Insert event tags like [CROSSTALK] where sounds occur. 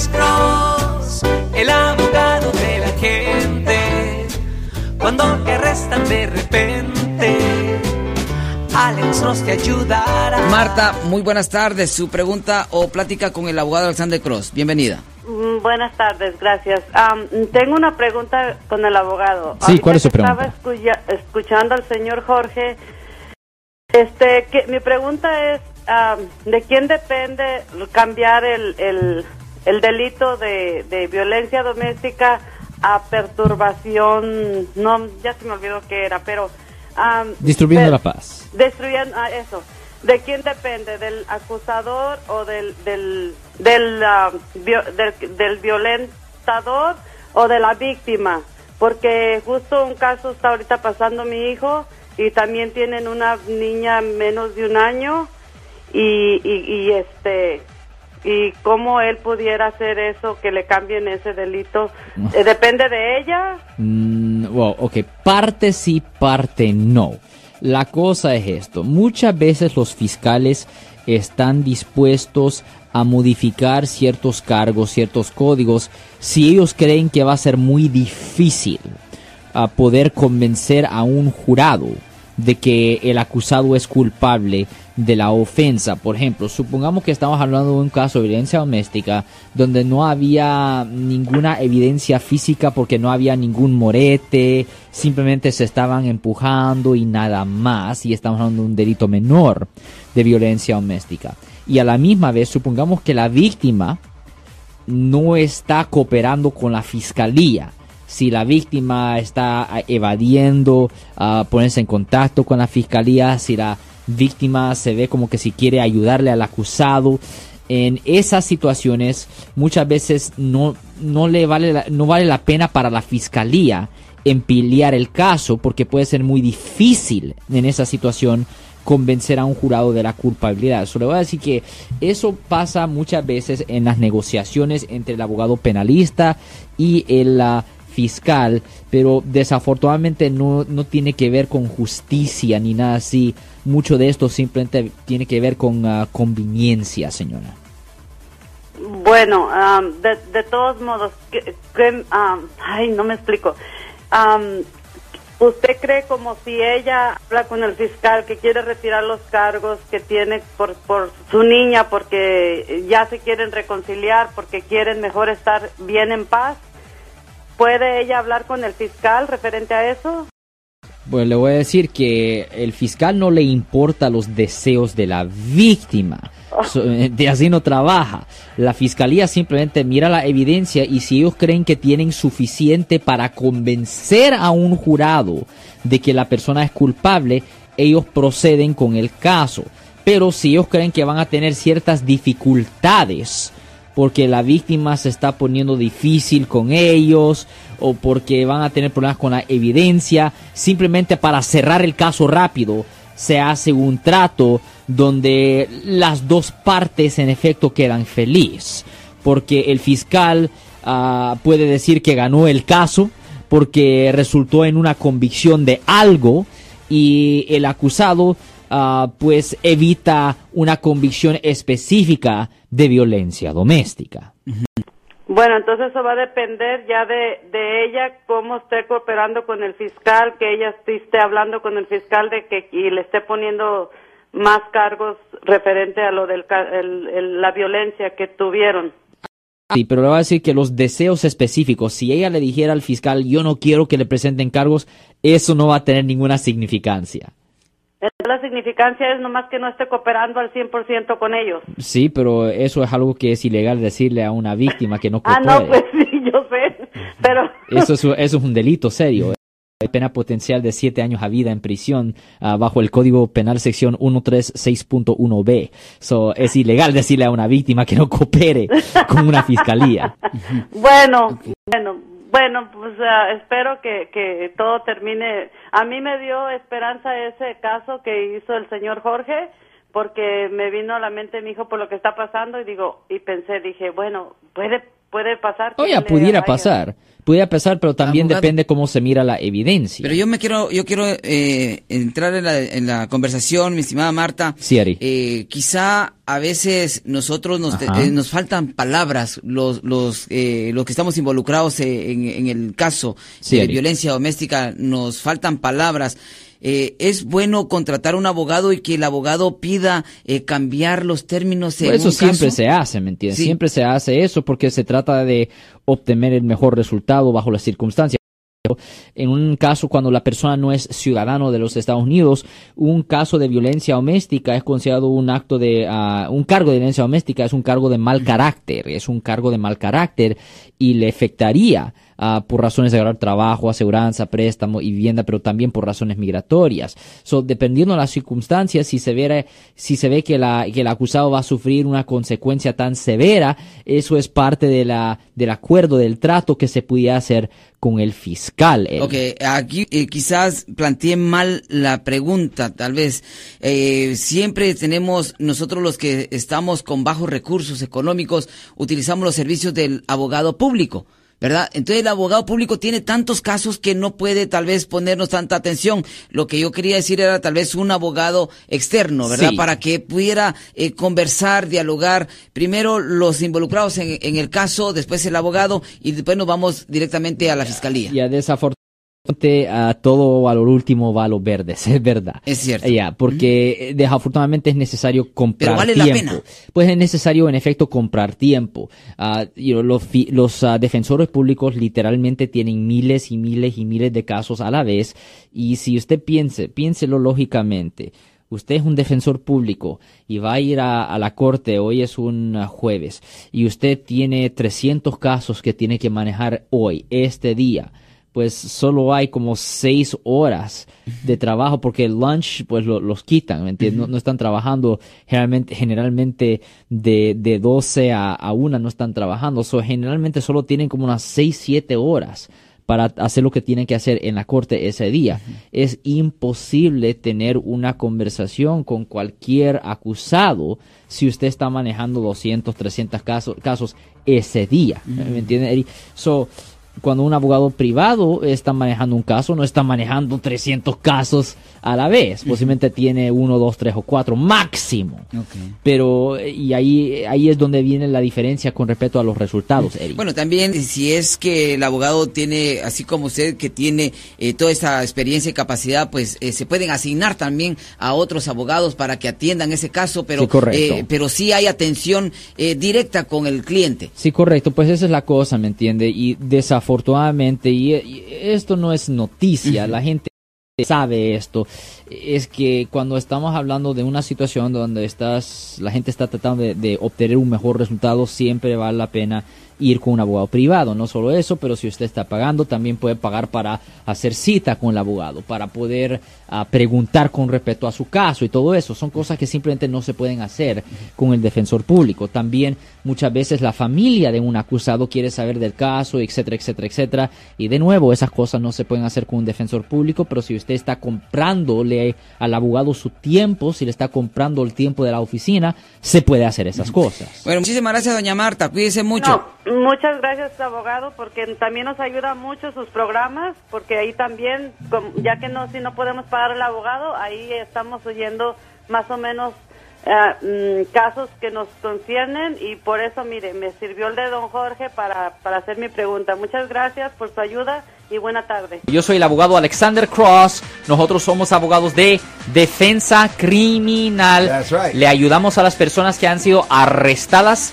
Alex Cross, el abogado de la gente. Cuando te arrestan de repente, Alex Cross te ayudará. Marta, muy buenas tardes. Su pregunta o plática con el abogado Alexander Cross. Bienvenida. Mm, Buenas tardes, gracias. Am, tengo una pregunta con el abogado. Sí, ¿cuál es su pregunta? Estaba escuya- escuchando al señor Jorge. Este, que, mi pregunta es, am, ¿de quién depende cambiar el, el, el delito de, de violencia doméstica a perturbación? No, ya se me olvidó qué era, pero... Distribuyendo per- la paz. Destruyendo, ah, eso. ¿De quién depende? ¿Del acusador o del, del, del, ah, del, del violentador o de la víctima? Porque justo un caso está ahorita pasando mi hijo y también tienen una niña menos de un año y, y, y este y cómo él pudiera hacer eso que le cambien ese delito. Eh, depende de ella. Mm, wow, ok, parte sí, parte no. La cosa es esto, muchas veces los fiscales están dispuestos a modificar ciertos cargos, ciertos códigos, si ellos creen que va a ser muy difícil a poder convencer a un jurado de que el acusado es culpable de la ofensa. Por ejemplo, supongamos que estamos hablando de un caso de violencia doméstica donde no había ninguna evidencia física porque no había ningún morete, simplemente se estaban empujando y nada más, y estamos hablando de un delito menor de violencia doméstica. Y a la misma vez, supongamos que la víctima no está cooperando con la fiscalía. Si la víctima está ah, evadiendo ah, ponerse en contacto con la fiscalía, si la víctima se ve como que si quiere ayudarle al acusado, en esas situaciones muchas veces no, no le vale la, no vale la pena para la fiscalía empiliar el caso porque puede ser muy difícil en esa situación convencer a un jurado de la culpabilidad. Solo voy a decir que eso pasa muchas veces en las negociaciones entre el abogado penalista y el ah, fiscal, pero desafortunadamente no, no tiene que ver con justicia ni nada así. Mucho de esto simplemente tiene que ver con ah, conveniencia, señora. Bueno, am, de, de todos modos, que, am, ay, no me explico. Am, ¿Usted cree como si ella habla con el fiscal que quiere retirar los cargos que tiene por, por su niña porque ya se quieren reconciliar, porque quieren mejor estar bien en paz? ¿Puede ella hablar con el fiscal referente a eso? Pues le voy a decir que el fiscal no le importa los deseos de la víctima. So- de así no trabaja. La fiscalía simplemente mira la evidencia y si ellos creen que tienen suficiente para convencer a un jurado de que la persona es culpable, ellos proceden con el caso. Pero si ellos creen que van a tener ciertas dificultades, porque la víctima se está poniendo difícil con ellos o porque van a tener problemas con la evidencia, simplemente para cerrar el caso rápido se hace un trato donde las dos partes en efecto quedan feliz, porque el fiscal ah, puede decir que ganó el caso porque resultó en una convicción de algo y el acusado ah, pues evita una convicción específica de violencia doméstica. Bueno, entonces eso va a depender ya de, de ella, cómo esté cooperando con el fiscal, que ella esté esté hablando con el fiscal de que y le esté poniendo más cargos referente a lo de la violencia que tuvieron. Sí, pero le voy a decir que los deseos específicos, si ella le dijera al fiscal, yo no quiero que le presenten cargos, eso no va a tener ninguna significancia. La significancia es nomás que no esté cooperando al 100% con ellos. Sí, pero eso es algo que es ilegal decirle a una víctima que no Ah, coopere. no, pues sí, yo sé, pero... Eso es, eso es un delito serio. Hay pena potencial de 7 años a vida en prisión ah, bajo el Código Penal sección 136.1b. So, es ilegal decirle a una víctima que no coopere con una fiscalía. [LAUGHS] Bueno, bueno, bueno, pues ah, espero que, que todo termine. A mí me dio esperanza ese caso que hizo el señor Jorge, porque me vino a la mente mi hijo por lo que está pasando y digo y pensé, dije, bueno, puede puede pasar. Oye, pudiera pasar. Puede pesar, pero también Abogado. depende cómo se mira la evidencia. Pero yo me quiero, yo quiero eh, entrar en la, en la conversación, mi estimada Marta. Sí, Ari. Eh, quizá a veces nosotros nos, eh, nos faltan palabras, los, los, eh, los que estamos involucrados eh, en, en el caso Sí, de Ari. violencia doméstica, nos faltan palabras. Eh, es bueno contratar un abogado y que el abogado pida eh, cambiar los términos Pues eso siempre caso? se hace, ¿me entiendes? Sí. Siempre se hace eso porque se trata de obtener el mejor resultado bajo las circunstancias. En un caso cuando la persona no es ciudadano de los Estados Unidos, un caso de violencia doméstica es considerado un acto de ah, un cargo de violencia doméstica es un cargo de mal carácter, es un cargo de mal carácter y le afectaría ah, por razones de agarrar trabajo, aseguranza, préstamo y vivienda, pero también por razones migratorias. So, dependiendo de las circunstancias, si se ve, si se ve que, el acusado va a sufrir una consecuencia tan severa, eso es parte de la, del acuerdo, del trato que se pudiera hacer con el fiscal. Eric. Ok, aquí eh, quizás planteé mal la pregunta, tal vez. Eh, siempre tenemos, nosotros los que estamos con bajos recursos económicos, utilizamos los servicios del abogado público. ¿Verdad? Entonces el abogado público tiene tantos casos que no puede tal vez ponernos tanta atención. Lo que yo quería decir era tal vez un abogado externo, ¿verdad? Sí. Para que pudiera eh, conversar, dialogar. Primero los involucrados en, en el caso, después el abogado y después nos vamos directamente a la fiscalía. Ya desafortunadamente a todo a lo último va a los verdes, [LAUGHS] es verdad. Es cierto. Ya, porque eh, desafortunadamente es necesario comprar Pero vale la tiempo. pena. Pues es necesario en efecto comprar tiempo. Ah, you know, los ah, defensores públicos literalmente tienen miles y miles y miles de casos a la vez y si usted piense, piénselo lógicamente. Usted es un defensor público y va a ir a, a la corte, hoy es un jueves, y usted tiene 300 casos que tiene que manejar hoy, este día pues solo hay como seis horas de trabajo porque el lunch pues lo- los quitan, ¿me entiendes? No, no están trabajando generalmente, generalmente de, de 12 a, a 1 no están trabajando, so, generalmente solo tienen como unas 6, 7 horas para hacer lo que tienen que hacer en la corte ese día. Es imposible tener una conversación con cualquier acusado si usted está manejando 200, 300 casos, casos ese día. ¿Me entiende? So, cuando un abogado privado está manejando un caso, no está manejando 300 casos a la vez. Posiblemente tiene uno, dos, tres o cuatro máximo. Pero, y ahí, ahí es donde viene la diferencia con respecto a los resultados, Eric. Bueno, también si es que el abogado tiene, así como usted que tiene eh, toda esta experiencia y capacidad, pues eh, se pueden asignar también a otros abogados para que atiendan ese caso, pero, Sí, correcto. eh, pero sí hay atención eh, directa con el cliente. Sí, correcto, pues esa es la cosa, ¿me entiende? Y desafortunadamente, y, y esto no es noticia, la gente sabe esto, es que cuando estamos hablando de una situación donde estás, la gente está tratando de, de obtener un mejor resultado, siempre vale la pena ir con un abogado privado. No solo eso, pero si usted está pagando, también puede pagar para hacer cita con el abogado, para poder ah, preguntar con respecto a su caso y todo eso. Son cosas que simplemente no se pueden hacer con el defensor público. También muchas veces la familia de un acusado quiere saber del caso, etcétera, etcétera, etcétera. Y de nuevo, esas cosas no se pueden hacer con un defensor público, pero si usted está comprándole al abogado su tiempo, si le está comprando el tiempo de la oficina, se puede hacer esas cosas. Bueno, muchísimas gracias, doña Marta. Cuídese mucho. No, muchas gracias, abogado, porque también nos ayuda mucho sus programas, porque ahí también, com- ya que no, si no podemos pagar al abogado, ahí estamos oyendo más o menos eh, mm, casos que nos conciernen y por eso, mire, me sirvió el de don Jorge para, para hacer mi pregunta. Muchas gracias por su ayuda y buena tarde. Yo soy el abogado Alexander Cross. Nosotros somos abogados de defensa criminal. That's right. Le ayudamos a las personas que han sido arrestadas